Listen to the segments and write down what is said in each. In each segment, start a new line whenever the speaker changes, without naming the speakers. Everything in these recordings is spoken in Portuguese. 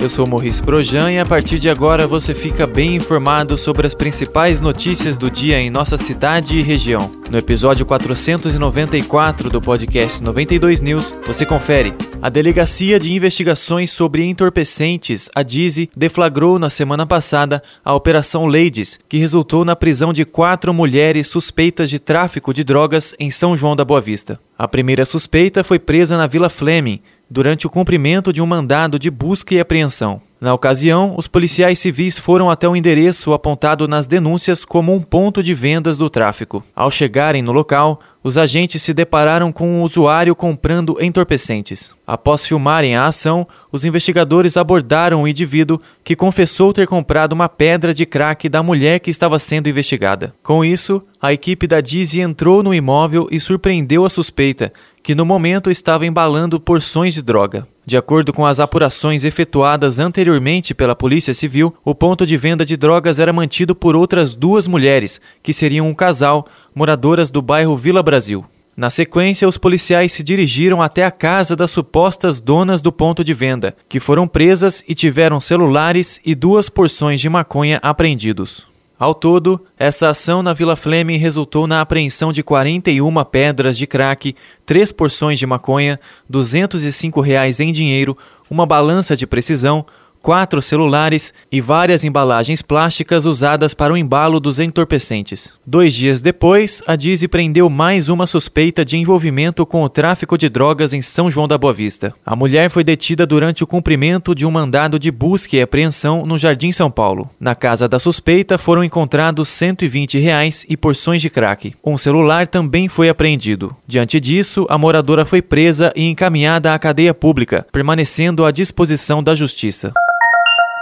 eu sou Morris Projan e a partir de agora você fica bem informado sobre as principais notícias do dia em nossa cidade e região. No episódio 494 do podcast 92 News, você confere. A Delegacia de Investigações sobre Entorpecentes, a DIZI, deflagrou na semana passada a Operação Ladies, que resultou na prisão de quatro mulheres suspeitas de tráfico de drogas em São João da Boa Vista. A primeira suspeita foi presa na Vila Fleming, durante o cumprimento de um mandado de busca e apreensão. Na ocasião, os policiais civis foram até o endereço apontado nas denúncias como um ponto de vendas do tráfico. Ao chegarem no local, os agentes se depararam com um usuário comprando entorpecentes. Após filmarem a ação, os investigadores abordaram o indivíduo que confessou ter comprado uma pedra de crack da mulher que estava sendo investigada. Com isso, a equipe da Dizzy entrou no imóvel e surpreendeu a suspeita, que no momento estava embalando porções de droga. De acordo com as apurações efetuadas anteriormente pela Polícia Civil, o ponto de venda de drogas era mantido por outras duas mulheres, que seriam um casal, moradoras do bairro Vila Brasil. Na sequência, os policiais se dirigiram até a casa das supostas donas do ponto de venda, que foram presas e tiveram celulares e duas porções de maconha apreendidos. Ao todo, essa ação na Vila Fleming resultou na apreensão de 41 pedras de crack, três porções de maconha, 205 reais em dinheiro, uma balança de precisão, quatro celulares e várias embalagens plásticas usadas para o embalo dos entorpecentes. Dois dias depois, a Dizzy prendeu mais uma suspeita de envolvimento com o tráfico de drogas em São João da Boa Vista. A mulher foi detida durante o cumprimento de um mandado de busca e apreensão no Jardim São Paulo. Na casa da suspeita foram encontrados 120 reais e porções de crack. Um celular também foi apreendido. Diante disso, a moradora foi presa e encaminhada à cadeia pública, permanecendo à disposição da justiça.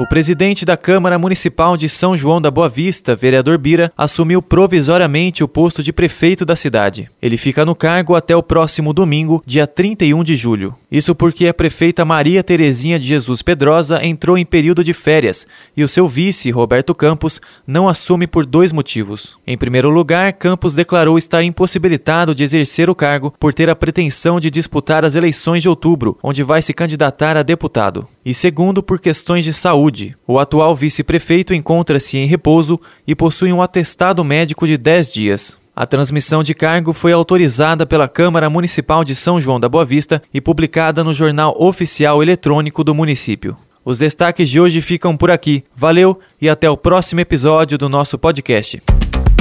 O presidente da Câmara Municipal de São João da Boa Vista, vereador Bira, assumiu provisoriamente o posto de prefeito da cidade. Ele fica no cargo até o próximo domingo, dia 31 de julho. Isso porque a prefeita Maria Terezinha de Jesus Pedrosa entrou em período de férias e o seu vice, Roberto Campos, não assume por dois motivos. Em primeiro lugar, Campos declarou estar impossibilitado de exercer o cargo por ter a pretensão de disputar as eleições de outubro, onde vai se candidatar a deputado. E segundo, por questões de saúde. O atual vice-prefeito encontra-se em repouso e possui um atestado médico de 10 dias. A transmissão de cargo foi autorizada pela Câmara Municipal de São João da Boa Vista e publicada no Jornal Oficial Eletrônico do município. Os destaques de hoje ficam por aqui. Valeu e até o próximo episódio do nosso podcast.